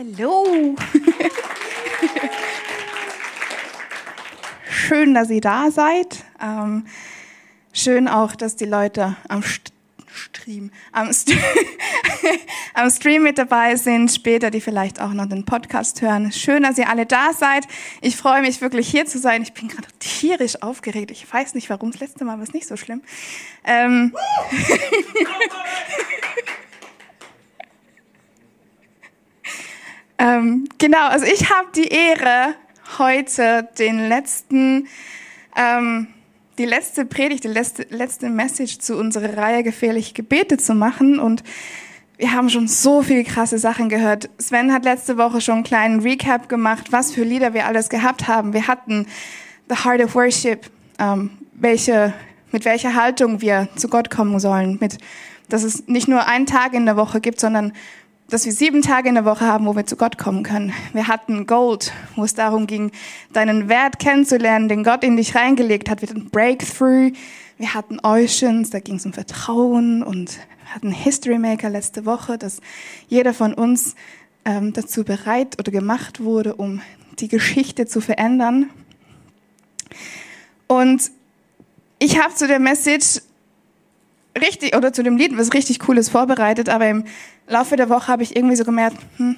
Hallo. Schön, dass ihr da seid. Ähm, schön auch, dass die Leute am St Stream, am, St am Stream mit dabei sind, später, die vielleicht auch noch den Podcast hören. Schön, dass ihr alle da seid. Ich freue mich wirklich hier zu sein. Ich bin gerade tierisch aufgeregt. Ich weiß nicht warum. Das letzte Mal war es nicht so schlimm. Ähm ähm, genau, also ich habe die Ehre, heute den letzten ähm, die letzte Predigt, die letzte, letzte Message zu unserer Reihe Gefährliche Gebete zu machen. Und wir haben schon so viele krasse Sachen gehört. Sven hat letzte Woche schon einen kleinen Recap gemacht, was für Lieder wir alles gehabt haben. Wir hatten The Heart of Worship, ähm, welche, mit welcher Haltung wir zu Gott kommen sollen, mit, dass es nicht nur einen Tag in der Woche gibt, sondern dass wir sieben Tage in der Woche haben, wo wir zu Gott kommen können. Wir hatten Gold, wo es darum ging, deinen Wert kennenzulernen, den Gott in dich reingelegt hat. Wir hatten Breakthrough. Wir hatten Oceans, da ging es um Vertrauen und wir hatten History Maker letzte Woche, dass jeder von uns ähm, dazu bereit oder gemacht wurde, um die Geschichte zu verändern. Und ich habe zu der Message richtig, oder zu dem Lied was richtig Cooles vorbereitet, aber im Laufe der Woche habe ich irgendwie so gemerkt, hm,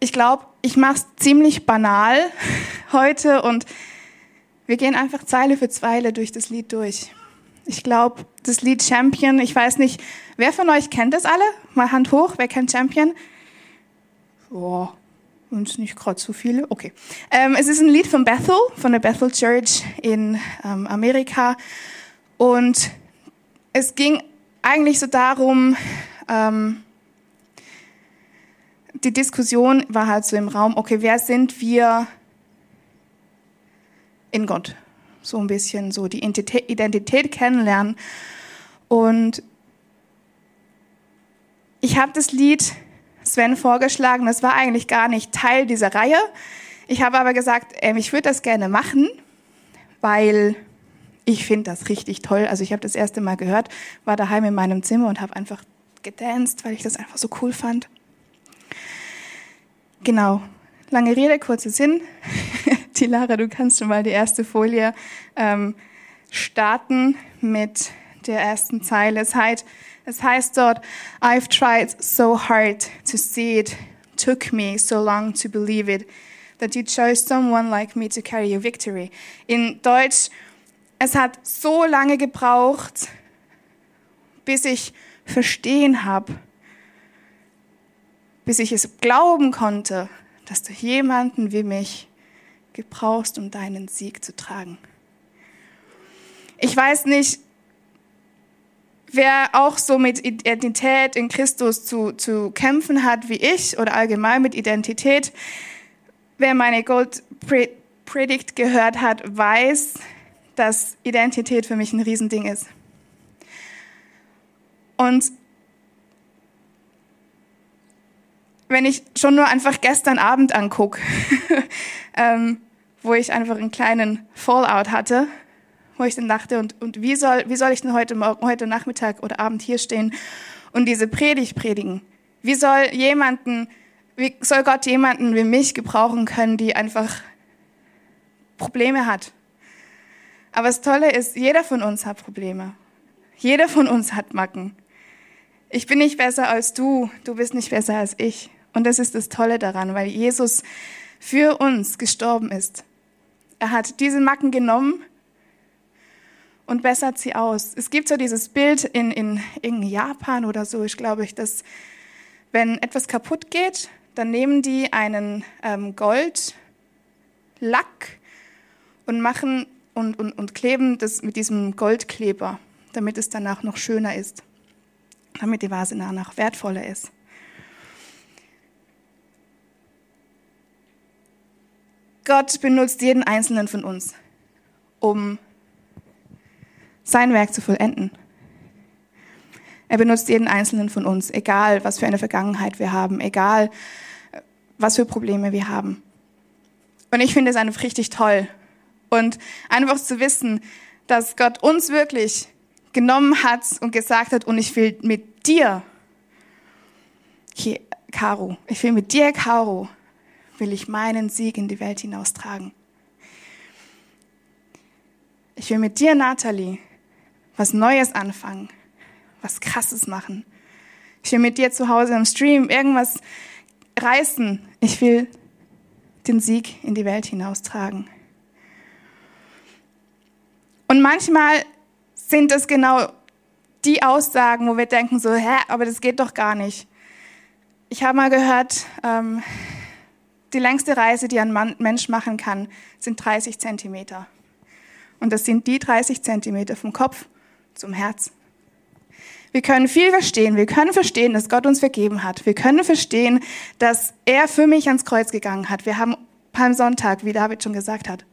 ich glaube, ich mache es ziemlich banal heute und wir gehen einfach Zeile für Zeile durch das Lied durch. Ich glaube, das Lied Champion, ich weiß nicht, wer von euch kennt das alle? Mal Hand hoch, wer kennt Champion? Boah, uns nicht gerade so viele. Okay. Ähm, es ist ein Lied von Bethel, von der Bethel Church in ähm, Amerika. Und es ging eigentlich so darum, ähm, die Diskussion war halt so im Raum, okay, wer sind wir in Gott? So ein bisschen so die Identität kennenlernen. Und ich habe das Lied Sven vorgeschlagen, das war eigentlich gar nicht Teil dieser Reihe. Ich habe aber gesagt, ähm, ich würde das gerne machen, weil ich finde das richtig toll. Also ich habe das erste Mal gehört, war daheim in meinem Zimmer und habe einfach gedanced, weil ich das einfach so cool fand. Genau. Lange Rede, kurzer Sinn. die Lara, du kannst schon mal die erste Folie ähm, starten mit der ersten Zeile. Es heißt, es heißt dort, I've tried so hard to see it, took me so long to believe it, that you chose someone like me to carry your victory. In Deutsch, es hat so lange gebraucht, bis ich verstehen habe, bis ich es glauben konnte, dass du jemanden wie mich gebrauchst, um deinen Sieg zu tragen. Ich weiß nicht, wer auch so mit Identität in Christus zu, zu kämpfen hat wie ich oder allgemein mit Identität. Wer meine Gold Predigt gehört hat, weiß, dass Identität für mich ein Riesending ist. Und wenn ich schon nur einfach gestern Abend angucke, ähm, wo ich einfach einen kleinen Fallout hatte, wo ich dann dachte, und, und wie, soll, wie soll ich denn heute, Morgen, heute Nachmittag oder Abend hier stehen und diese Predigt predigen? Wie soll jemanden, wie soll Gott jemanden wie mich gebrauchen können, die einfach Probleme hat? Aber das Tolle ist, jeder von uns hat Probleme. Jeder von uns hat Macken. Ich bin nicht besser als du, du bist nicht besser als ich. Und das ist das Tolle daran, weil Jesus für uns gestorben ist. Er hat diese Macken genommen und bessert sie aus. Es gibt so dieses Bild in, in, in Japan oder so, ich glaube, ich, dass wenn etwas kaputt geht, dann nehmen die einen ähm, Goldlack und machen und, und, und kleben das mit diesem Goldkleber, damit es danach noch schöner ist, damit die Vase danach wertvoller ist. Gott benutzt jeden einzelnen von uns, um sein Werk zu vollenden. Er benutzt jeden einzelnen von uns, egal was für eine Vergangenheit wir haben, egal was für Probleme wir haben. Und ich finde es einfach richtig toll. Und einfach zu wissen, dass Gott uns wirklich genommen hat und gesagt hat, und ich will mit dir hier Caro, ich will mit dir, Caro, will ich meinen Sieg in die Welt hinaustragen. Ich will mit dir, Natalie, was Neues anfangen, was Krasses machen. Ich will mit dir zu Hause im Stream irgendwas reißen. Ich will den Sieg in die Welt hinaustragen. Und manchmal sind es genau die Aussagen, wo wir denken so, hä, aber das geht doch gar nicht. Ich habe mal gehört, ähm, die längste Reise, die ein Mann, Mensch machen kann, sind 30 Zentimeter. Und das sind die 30 Zentimeter vom Kopf zum Herz. Wir können viel verstehen. Wir können verstehen, dass Gott uns vergeben hat. Wir können verstehen, dass er für mich ans Kreuz gegangen hat. Wir haben Palmsonntag, wie David schon gesagt hat.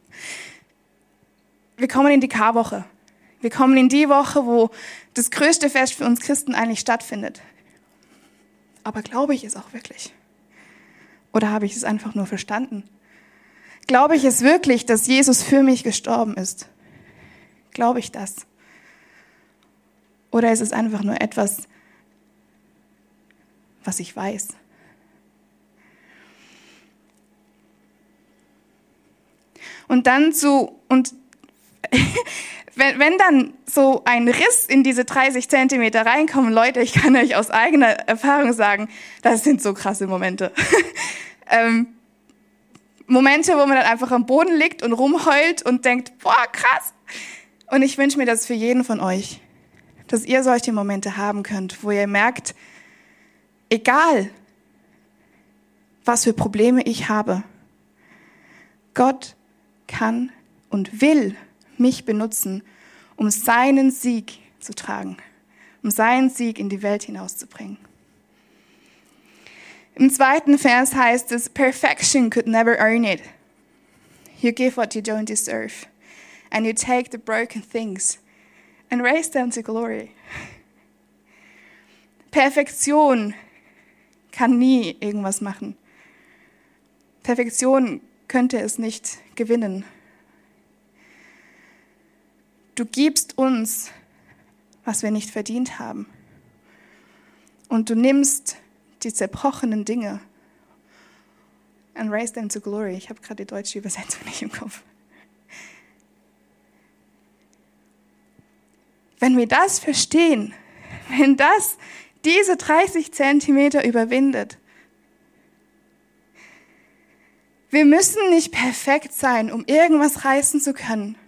Wir kommen in die Karwoche. Wir kommen in die Woche, wo das größte Fest für uns Christen eigentlich stattfindet. Aber glaube ich es auch wirklich? Oder habe ich es einfach nur verstanden? Glaube ich es wirklich, dass Jesus für mich gestorben ist? Glaube ich das? Oder ist es einfach nur etwas, was ich weiß? Und dann zu, und wenn, wenn dann so ein Riss in diese 30 Zentimeter reinkommen, Leute, ich kann euch aus eigener Erfahrung sagen, das sind so krasse Momente. ähm, Momente, wo man dann einfach am Boden liegt und rumheult und denkt, boah, krass. Und ich wünsche mir das für jeden von euch dass ihr solche Momente haben könnt, wo ihr merkt, egal was für Probleme ich habe, Gott kann und will mich benutzen, um seinen Sieg zu tragen, um seinen Sieg in die Welt hinauszubringen. Im zweiten Vers heißt es, Perfection could never earn it. You give what you don't deserve, and you take the broken things and raise them to glory. Perfektion kann nie irgendwas machen. Perfektion könnte es nicht gewinnen. Du gibst uns, was wir nicht verdient haben. Und du nimmst die zerbrochenen Dinge and raise them to glory. Ich habe gerade die deutsche Übersetzung nicht im Kopf. Wenn wir das verstehen, wenn das diese 30 Zentimeter überwindet, wir müssen nicht perfekt sein, um irgendwas reißen zu können.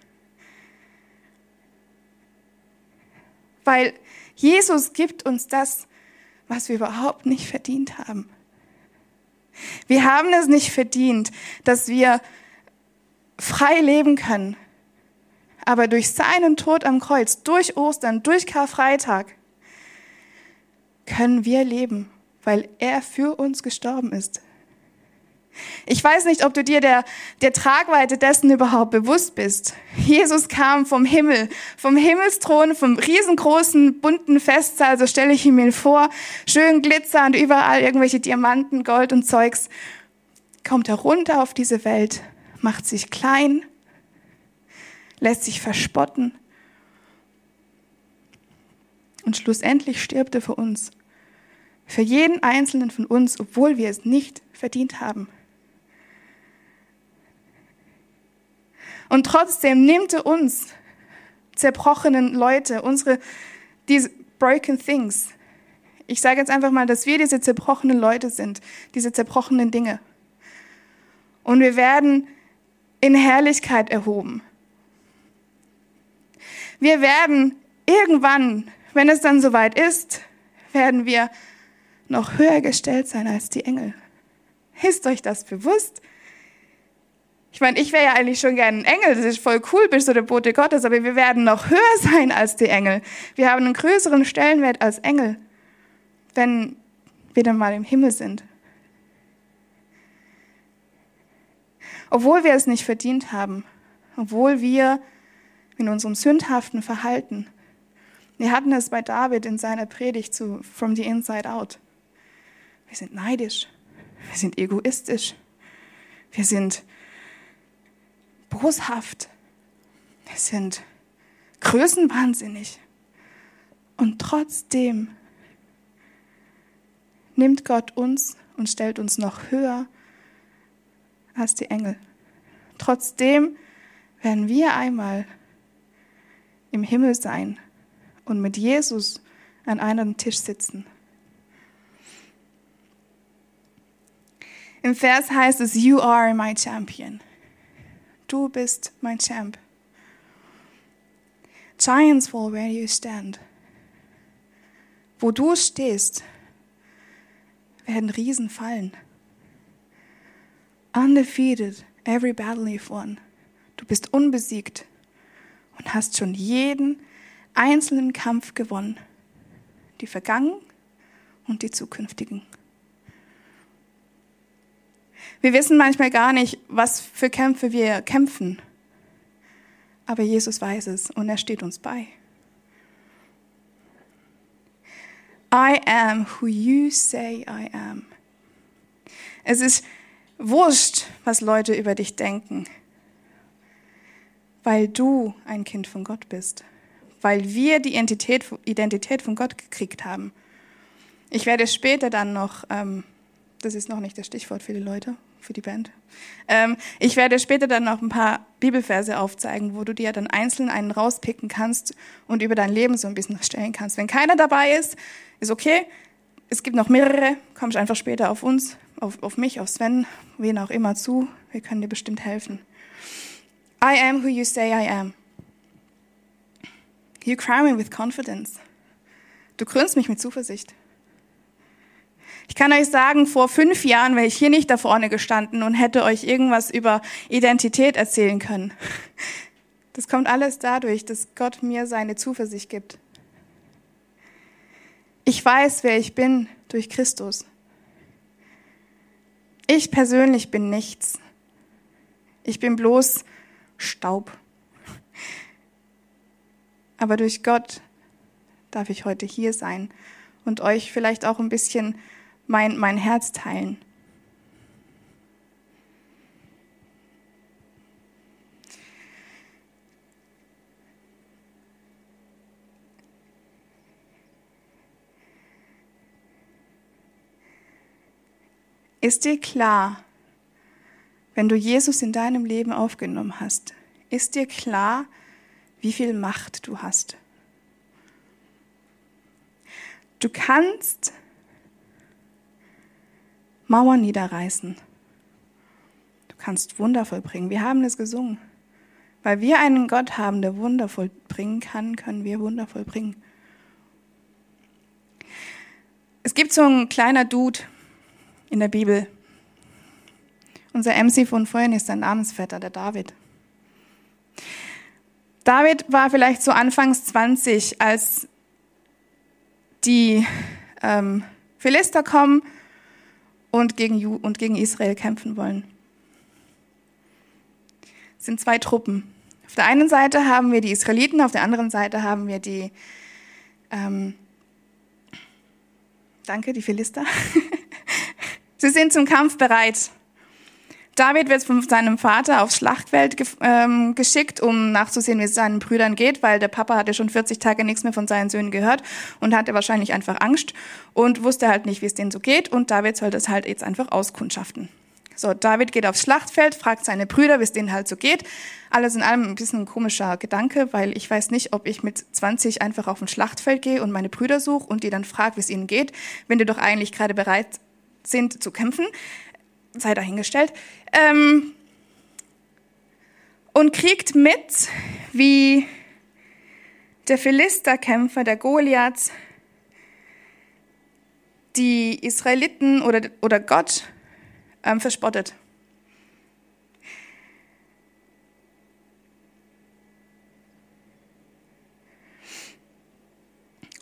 Weil Jesus gibt uns das, was wir überhaupt nicht verdient haben. Wir haben es nicht verdient, dass wir frei leben können, aber durch seinen Tod am Kreuz, durch Ostern, durch Karfreitag, können wir leben, weil er für uns gestorben ist. Ich weiß nicht, ob du dir der, der Tragweite dessen überhaupt bewusst bist. Jesus kam vom Himmel, vom Himmelsthron, vom riesengroßen, bunten Festsaal, so stelle ich ihn mir vor, schön glitzernd, überall irgendwelche Diamanten, Gold und Zeugs, kommt herunter auf diese Welt, macht sich klein, lässt sich verspotten. Und schlussendlich stirbt er für uns. Für jeden einzelnen von uns, obwohl wir es nicht verdient haben. Und trotzdem nimmt er uns, zerbrochenen Leute, unsere, diese broken things. Ich sage jetzt einfach mal, dass wir diese zerbrochenen Leute sind, diese zerbrochenen Dinge. Und wir werden in Herrlichkeit erhoben. Wir werden irgendwann, wenn es dann soweit ist, werden wir noch höher gestellt sein als die Engel. Ist euch das bewusst? Ich meine, ich wäre ja eigentlich schon gern ein Engel, das ist voll cool, bist du der Bote Gottes, aber wir werden noch höher sein als die Engel. Wir haben einen größeren Stellenwert als Engel, wenn wir dann mal im Himmel sind. Obwohl wir es nicht verdient haben, obwohl wir in unserem sündhaften Verhalten. Wir hatten es bei David in seiner Predigt zu From the Inside Out. Wir sind neidisch, wir sind egoistisch, wir sind boshaft, wir sind größenwahnsinnig. Und trotzdem nimmt Gott uns und stellt uns noch höher als die Engel. Trotzdem werden wir einmal im Himmel sein und mit Jesus an einem Tisch sitzen. Im Vers heißt es, You are my champion. Du bist mein Champ. Giants fall where you stand. Wo du stehst, werden Riesen fallen. Undefeated, every battle you've won. Du bist unbesiegt und hast schon jeden einzelnen Kampf gewonnen. Die vergangenen und die zukünftigen. Wir wissen manchmal gar nicht, was für Kämpfe wir kämpfen. Aber Jesus weiß es und er steht uns bei. I am who you say I am. Es ist wurscht, was Leute über dich denken, weil du ein Kind von Gott bist, weil wir die Identität, Identität von Gott gekriegt haben. Ich werde später dann noch, ähm, das ist noch nicht das Stichwort für die Leute, für die Band. Ähm, ich werde später dann noch ein paar Bibelverse aufzeigen, wo du dir dann einzeln einen rauspicken kannst und über dein Leben so ein bisschen stellen kannst. Wenn keiner dabei ist, ist okay. Es gibt noch mehrere, kommst einfach später auf uns, auf, auf mich, auf Sven, wen auch immer zu. Wir können dir bestimmt helfen. I am who you say I am. You crown me with confidence. Du krönst mich mit Zuversicht. Ich kann euch sagen, vor fünf Jahren wäre ich hier nicht da vorne gestanden und hätte euch irgendwas über Identität erzählen können. Das kommt alles dadurch, dass Gott mir seine Zuversicht gibt. Ich weiß, wer ich bin durch Christus. Ich persönlich bin nichts. Ich bin bloß Staub. Aber durch Gott darf ich heute hier sein und euch vielleicht auch ein bisschen mein, mein Herz teilen. Ist dir klar, wenn du Jesus in deinem Leben aufgenommen hast, ist dir klar, wie viel Macht du hast? Du kannst Mauern niederreißen. Du kannst Wunder vollbringen. Wir haben es gesungen. Weil wir einen Gott haben, der Wunder vollbringen kann, können wir Wunder vollbringen. Es gibt so ein kleiner Dude in der Bibel. Unser MC von vorhin ist sein Namensvetter, der David. David war vielleicht so anfangs 20, als die ähm, Philister kommen und gegen, Ju und gegen Israel kämpfen wollen. Es sind zwei Truppen. Auf der einen Seite haben wir die Israeliten, auf der anderen Seite haben wir die, ähm, danke, die Philister. Sie sind zum Kampf bereit. David wird von seinem Vater aufs Schlachtfeld ge ähm, geschickt, um nachzusehen, wie es seinen Brüdern geht, weil der Papa hatte schon 40 Tage nichts mehr von seinen Söhnen gehört und hatte wahrscheinlich einfach Angst und wusste halt nicht, wie es denen so geht und David soll das halt jetzt einfach auskundschaften. So, David geht aufs Schlachtfeld, fragt seine Brüder, wie es denen halt so geht. Alles in allem ein bisschen ein komischer Gedanke, weil ich weiß nicht, ob ich mit 20 einfach auf ein Schlachtfeld gehe und meine Brüder suche und die dann frage, wie es ihnen geht, wenn die doch eigentlich gerade bereit sind zu kämpfen sei dahingestellt, ähm, und kriegt mit, wie der Philisterkämpfer, der Goliath, die Israeliten oder, oder Gott ähm, verspottet.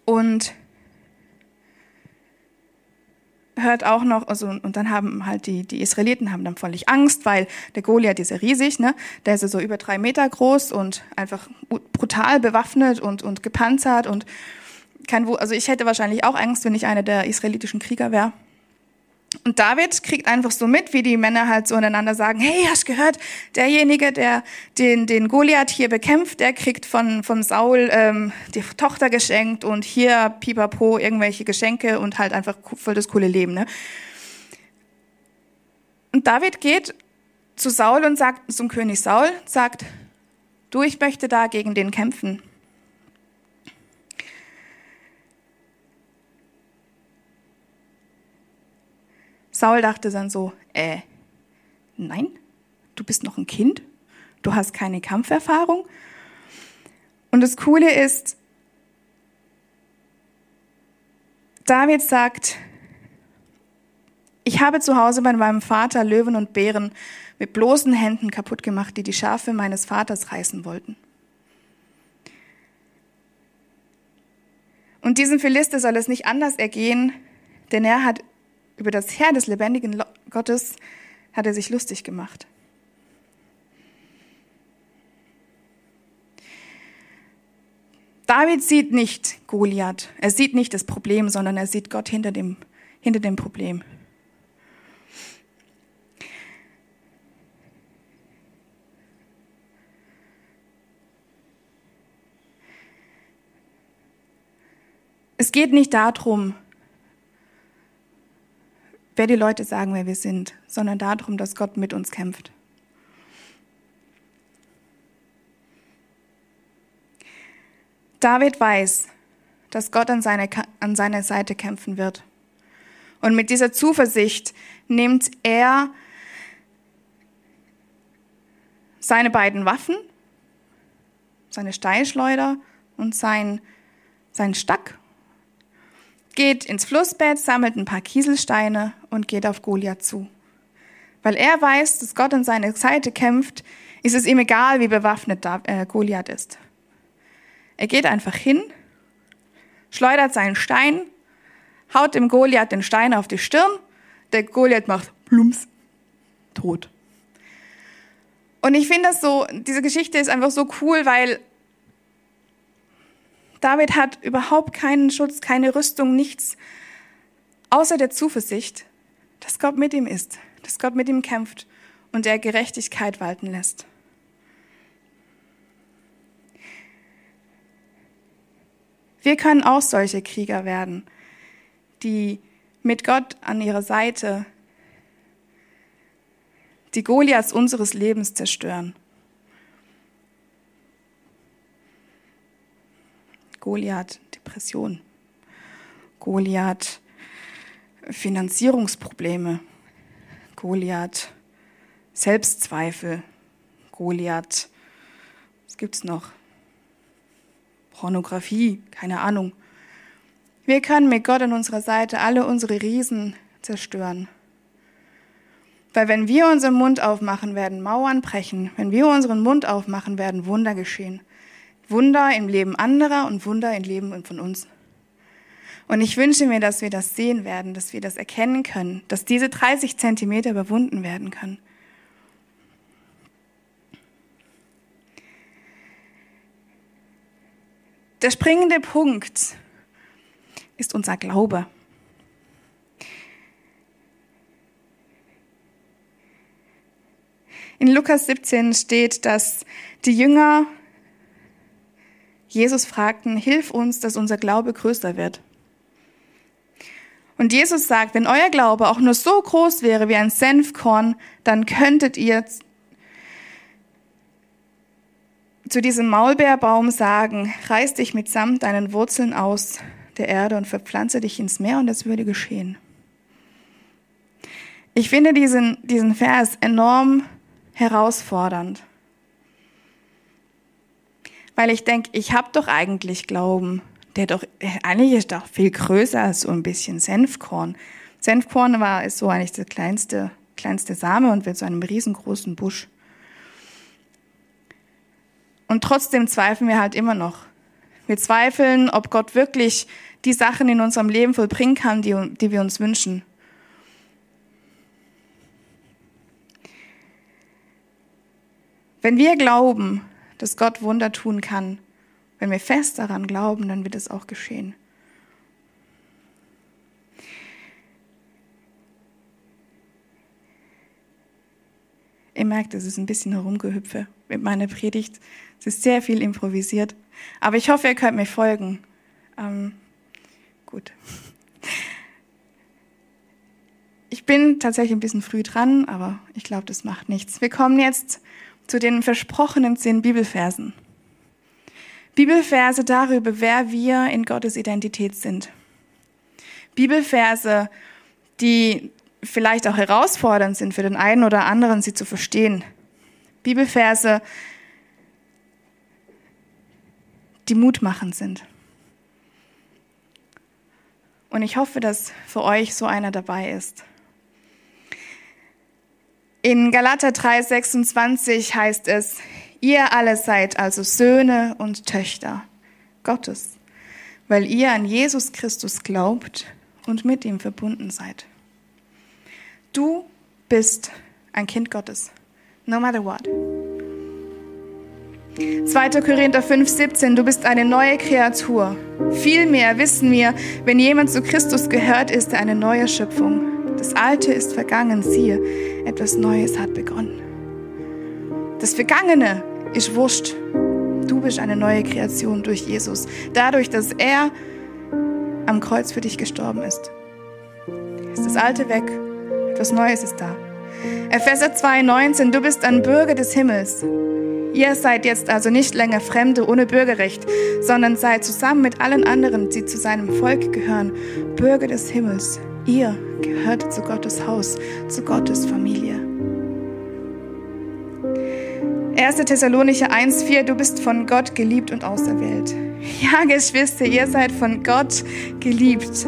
Und hört auch noch, also, und dann haben halt die, die Israeliten haben dann völlig Angst, weil der Goliath ist ja riesig, ne? Der ist ja so über drei Meter groß und einfach brutal bewaffnet und, und gepanzert und kein, also ich hätte wahrscheinlich auch Angst, wenn ich einer der israelitischen Krieger wäre. Und David kriegt einfach so mit, wie die Männer halt so untereinander sagen, hey, hast gehört, derjenige, der den, den Goliath hier bekämpft, der kriegt von, von Saul ähm, die Tochter geschenkt und hier pipapo irgendwelche Geschenke und halt einfach voll das coole Leben. Ne? Und David geht zu Saul und sagt, zum König Saul, sagt, du, ich möchte da gegen den kämpfen. Saul dachte dann so, äh, nein, du bist noch ein Kind, du hast keine Kampferfahrung. Und das Coole ist, David sagt, ich habe zu Hause bei meinem Vater Löwen und Bären mit bloßen Händen kaputt gemacht, die die Schafe meines Vaters reißen wollten. Und diesem Philister soll es nicht anders ergehen, denn er hat über das Herr des lebendigen Gottes hat er sich lustig gemacht. David sieht nicht Goliath, er sieht nicht das Problem, sondern er sieht Gott hinter dem, hinter dem Problem. Es geht nicht darum, wer die Leute sagen, wer wir sind, sondern darum, dass Gott mit uns kämpft. David weiß, dass Gott an, seine, an seiner Seite kämpfen wird. Und mit dieser Zuversicht nimmt er seine beiden Waffen, seine Steinschleuder und sein, sein Stack, geht ins Flussbett, sammelt ein paar Kieselsteine und geht auf Goliath zu. Weil er weiß, dass Gott an seiner Seite kämpft, ist es ihm egal, wie bewaffnet äh, Goliath ist. Er geht einfach hin, schleudert seinen Stein, haut dem Goliath den Stein auf die Stirn, der Goliath macht plumps, tot. Und ich finde das so, diese Geschichte ist einfach so cool, weil David hat überhaupt keinen Schutz, keine Rüstung, nichts, außer der Zuversicht, dass Gott mit ihm ist, dass Gott mit ihm kämpft und er Gerechtigkeit walten lässt. Wir können auch solche Krieger werden, die mit Gott an ihrer Seite die Goliaths unseres Lebens zerstören. Goliath Depression, Goliath Finanzierungsprobleme, Goliath Selbstzweifel, Goliath, was gibt's noch? Pornografie, keine Ahnung. Wir können mit Gott an unserer Seite alle unsere Riesen zerstören. Weil wenn wir unseren Mund aufmachen, werden Mauern brechen. Wenn wir unseren Mund aufmachen, werden Wunder geschehen. Wunder im Leben anderer und Wunder im Leben von uns. Und ich wünsche mir, dass wir das sehen werden, dass wir das erkennen können, dass diese 30 Zentimeter überwunden werden können. Der springende Punkt ist unser Glaube. In Lukas 17 steht, dass die Jünger Jesus fragten, hilf uns, dass unser Glaube größer wird. Und Jesus sagt, wenn euer Glaube auch nur so groß wäre wie ein Senfkorn, dann könntet ihr zu diesem Maulbeerbaum sagen, reiß dich mitsamt deinen Wurzeln aus der Erde und verpflanze dich ins Meer und es würde geschehen. Ich finde diesen, diesen Vers enorm herausfordernd, weil ich denke, ich habe doch eigentlich Glauben, der doch, eigentlich ist doch viel größer als so ein bisschen Senfkorn. Senfkorn war, ist so eigentlich der kleinste, kleinste Same und wird zu einem riesengroßen Busch. Und trotzdem zweifeln wir halt immer noch. Wir zweifeln, ob Gott wirklich die Sachen in unserem Leben vollbringen kann, die, die wir uns wünschen. Wenn wir glauben, dass Gott Wunder tun kann, wenn wir fest daran glauben, dann wird es auch geschehen. Ihr merkt, es ist ein bisschen herumgehüpfe mit meiner Predigt. Es ist sehr viel improvisiert. Aber ich hoffe, ihr könnt mir folgen. Ähm, gut. Ich bin tatsächlich ein bisschen früh dran, aber ich glaube, das macht nichts. Wir kommen jetzt zu den versprochenen zehn Bibelversen. Bibelverse darüber, wer wir in Gottes Identität sind. Bibelverse, die vielleicht auch herausfordernd sind für den einen oder anderen, sie zu verstehen. Bibelverse, die mutmachend sind. Und ich hoffe, dass für euch so einer dabei ist. In Galater 3:26 heißt es, ihr alle seid also Söhne und Töchter Gottes, weil ihr an Jesus Christus glaubt und mit ihm verbunden seid. Du bist ein Kind Gottes, no matter what. 2. Korinther 5, 17, du bist eine neue Kreatur. Vielmehr wissen wir, wenn jemand zu Christus gehört, ist er eine neue Schöpfung. Das Alte ist vergangen, siehe, etwas Neues hat begonnen. Das Vergangene ist wurscht. Du bist eine neue Kreation durch Jesus, dadurch, dass er am Kreuz für dich gestorben ist. Ist das Alte weg, etwas Neues ist da. Epheser 2, 19, du bist ein Bürger des Himmels. Ihr seid jetzt also nicht länger Fremde ohne Bürgerrecht, sondern seid zusammen mit allen anderen, die zu seinem Volk gehören, Bürger des Himmels. Ihr gehört zu Gottes Haus, zu Gottes Familie. 1. Thessalonicher 1,4 Du bist von Gott geliebt und auserwählt. Ja, Geschwister, ihr seid von Gott geliebt.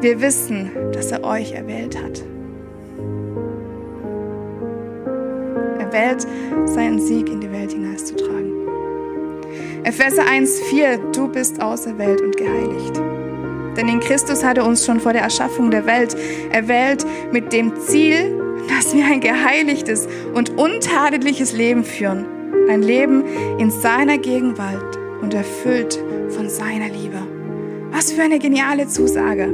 Wir wissen, dass er euch erwählt hat. Welt seinen Sieg in die Welt hinauszutragen. Epheser 1,4 Du bist auserwählt und geheiligt. Denn in Christus hat er uns schon vor der Erschaffung der Welt erwählt mit dem Ziel, dass wir ein geheiligtes und untadeliges Leben führen. Ein Leben in seiner Gegenwart und erfüllt von seiner Liebe. Was für eine geniale Zusage.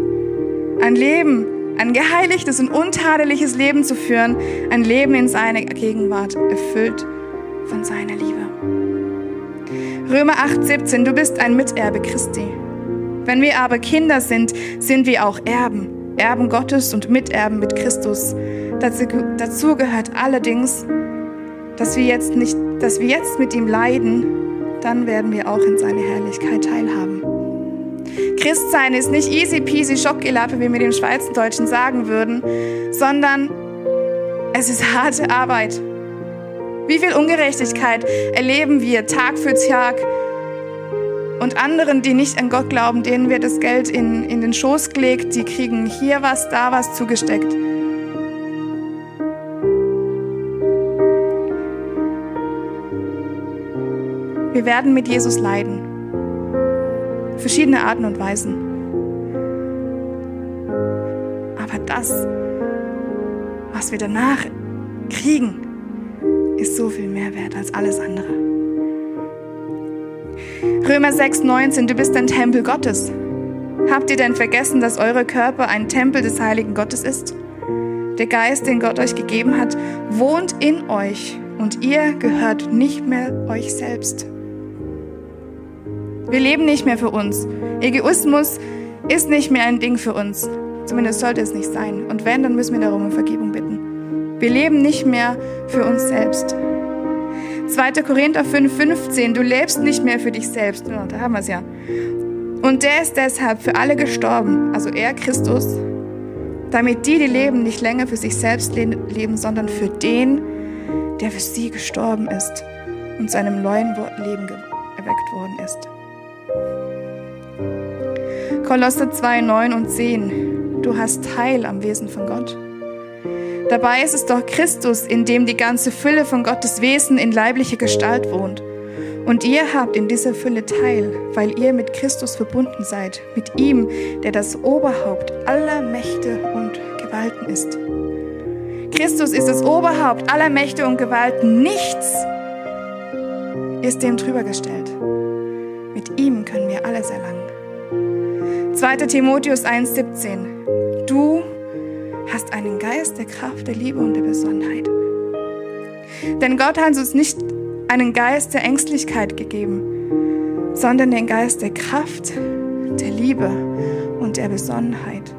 Ein Leben ein geheiligtes und untadeliges Leben zu führen, ein Leben in seiner Gegenwart, erfüllt von seiner Liebe. Römer 8, 17, du bist ein Miterbe Christi. Wenn wir aber Kinder sind, sind wir auch Erben, Erben Gottes und Miterben mit Christus. Dazu, dazu gehört allerdings, dass wir, jetzt nicht, dass wir jetzt mit ihm leiden, dann werden wir auch in seine Herrlichkeit teilhaben. Christsein ist nicht easy peasy Schockgelappe, wie wir den Schweizerdeutschen sagen würden, sondern es ist harte Arbeit. Wie viel Ungerechtigkeit erleben wir Tag für Tag und anderen, die nicht an Gott glauben, denen wird das Geld in, in den Schoß gelegt, die kriegen hier was, da was zugesteckt. Wir werden mit Jesus leiden verschiedene Arten und Weisen. Aber das, was wir danach kriegen, ist so viel mehr wert als alles andere. Römer 6, 19, du bist ein Tempel Gottes. Habt ihr denn vergessen, dass eure Körper ein Tempel des heiligen Gottes ist? Der Geist, den Gott euch gegeben hat, wohnt in euch und ihr gehört nicht mehr euch selbst. Wir leben nicht mehr für uns. Egoismus ist nicht mehr ein Ding für uns. Zumindest sollte es nicht sein. Und wenn, dann müssen wir darum um Vergebung bitten. Wir leben nicht mehr für uns selbst. 2. Korinther 5, 15. Du lebst nicht mehr für dich selbst. Oh, da haben wir es ja. Und der ist deshalb für alle gestorben, also er, Christus, damit die, die leben, nicht länger für sich selbst leben, sondern für den, der für sie gestorben ist und zu einem neuen Leben erweckt worden ist. Kolosse 2, 9 und 10. Du hast Teil am Wesen von Gott. Dabei ist es doch Christus, in dem die ganze Fülle von Gottes Wesen in leiblicher Gestalt wohnt. Und ihr habt in dieser Fülle Teil, weil ihr mit Christus verbunden seid, mit ihm, der das Oberhaupt aller Mächte und Gewalten ist. Christus ist das Oberhaupt aller Mächte und Gewalten. Nichts ist dem drüber gestellt. Mit ihm können wir alles erlangen. 2. Timotheus 1,17 Du hast einen Geist der Kraft, der Liebe und der Besonnenheit. Denn Gott hat uns nicht einen Geist der Ängstlichkeit gegeben, sondern den Geist der Kraft, der Liebe und der Besonnenheit.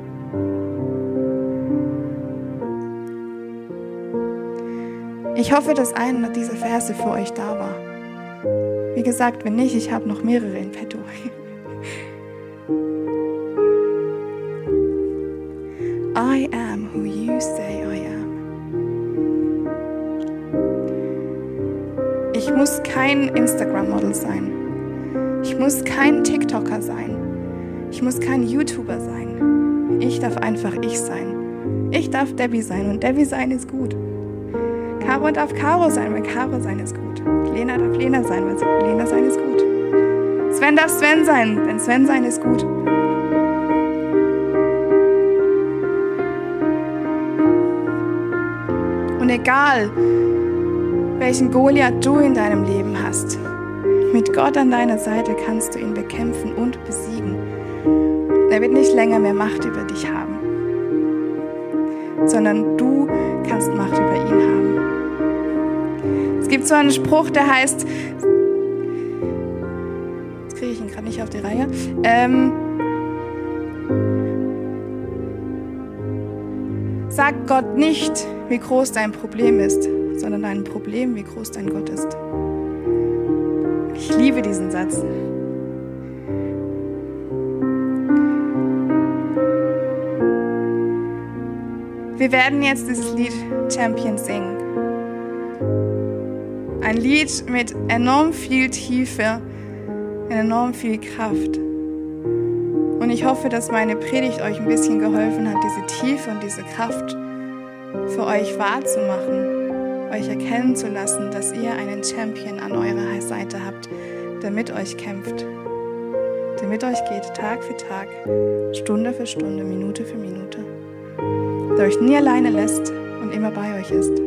Ich hoffe, dass einer dieser Verse für euch da war. Wie gesagt, wenn nicht, ich habe noch mehrere in petto. who say I am. Ich muss kein Instagram-Model sein. Ich muss kein TikToker sein. Ich muss kein YouTuber sein. Ich darf einfach ich sein. Ich darf Debbie sein und Debbie sein ist gut. Caro darf Caro sein, weil Caro sein ist gut. Lena darf Lena sein, weil Lena sein ist gut. Sven darf Sven sein, denn Sven sein ist gut. Egal, welchen Goliath du in deinem Leben hast, mit Gott an deiner Seite kannst du ihn bekämpfen und besiegen. Er wird nicht länger mehr Macht über dich haben, sondern du kannst Macht über ihn haben. Es gibt so einen Spruch, der heißt, jetzt kriege ich ihn gerade nicht auf die Reihe, ähm, Sag Gott nicht, wie groß dein Problem ist, sondern dein Problem, wie groß dein Gott ist. Ich liebe diesen Satz. Wir werden jetzt dieses Lied Champion singen. Ein Lied mit enorm viel Tiefe, enorm viel Kraft. Und ich hoffe, dass meine Predigt euch ein bisschen geholfen hat, diese Tiefe und diese Kraft für euch wahrzumachen, euch erkennen zu lassen, dass ihr einen Champion an eurer Seite habt, der mit euch kämpft, der mit euch geht, Tag für Tag, Stunde für Stunde, Minute für Minute, der euch nie alleine lässt und immer bei euch ist.